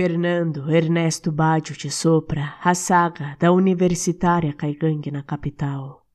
Fernando Ernesto Badio te sopra a saga da universitária Caigangue na capital.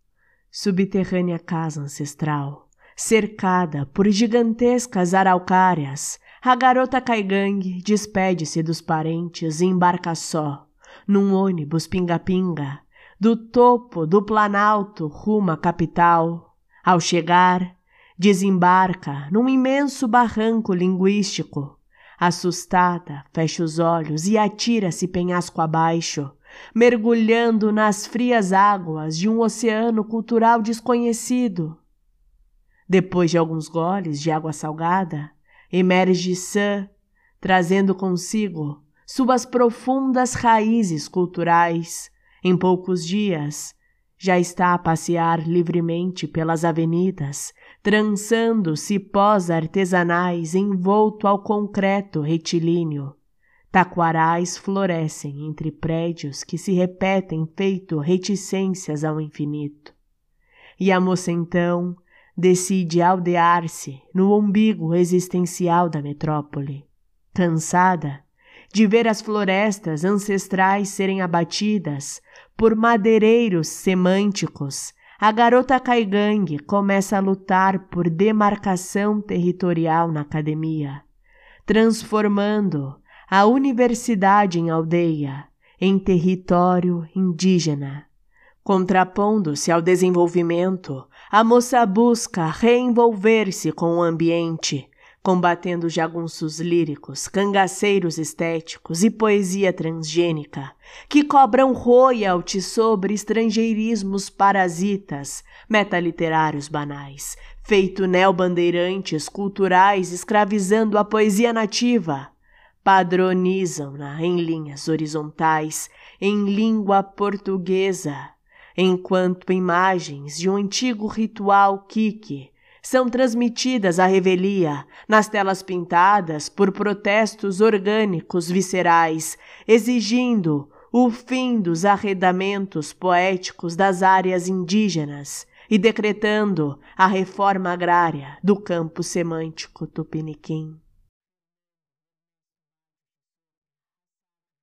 Subterrânea casa ancestral, cercada por gigantescas araucárias, a garota Caigangue despede-se dos parentes e embarca só, num ônibus pinga-pinga, do topo do Planalto rumo à capital. Ao chegar, desembarca num imenso barranco linguístico Assustada, fecha os olhos e atira-se penhasco abaixo, mergulhando nas frias águas de um oceano cultural desconhecido. Depois de alguns goles de água salgada, emerge sã, trazendo consigo suas profundas raízes culturais. Em poucos dias, já está a passear livremente pelas avenidas, trançando cipós artesanais envolto ao concreto retilíneo. Taquarais florescem entre prédios que se repetem feito reticências ao infinito. E a moça então decide aldear-se no umbigo existencial da metrópole. Cansada de ver as florestas ancestrais serem abatidas por madeireiros semânticos, a garota Caigangue começa a lutar por demarcação territorial na academia, transformando a universidade em aldeia, em território indígena. Contrapondo-se ao desenvolvimento, a moça busca reenvolver-se com o ambiente, combatendo jagunços líricos, cangaceiros estéticos e poesia transgênica, que cobram royalties sobre estrangeirismos parasitas, metaliterários banais, feito neobandeirantes culturais escravizando a poesia nativa, padronizam-na em linhas horizontais, em língua portuguesa, enquanto imagens de um antigo ritual quique são transmitidas à revelia nas telas pintadas por protestos orgânicos viscerais, exigindo o fim dos arredamentos poéticos das áreas indígenas e decretando a reforma agrária do campo semântico tupiniquim.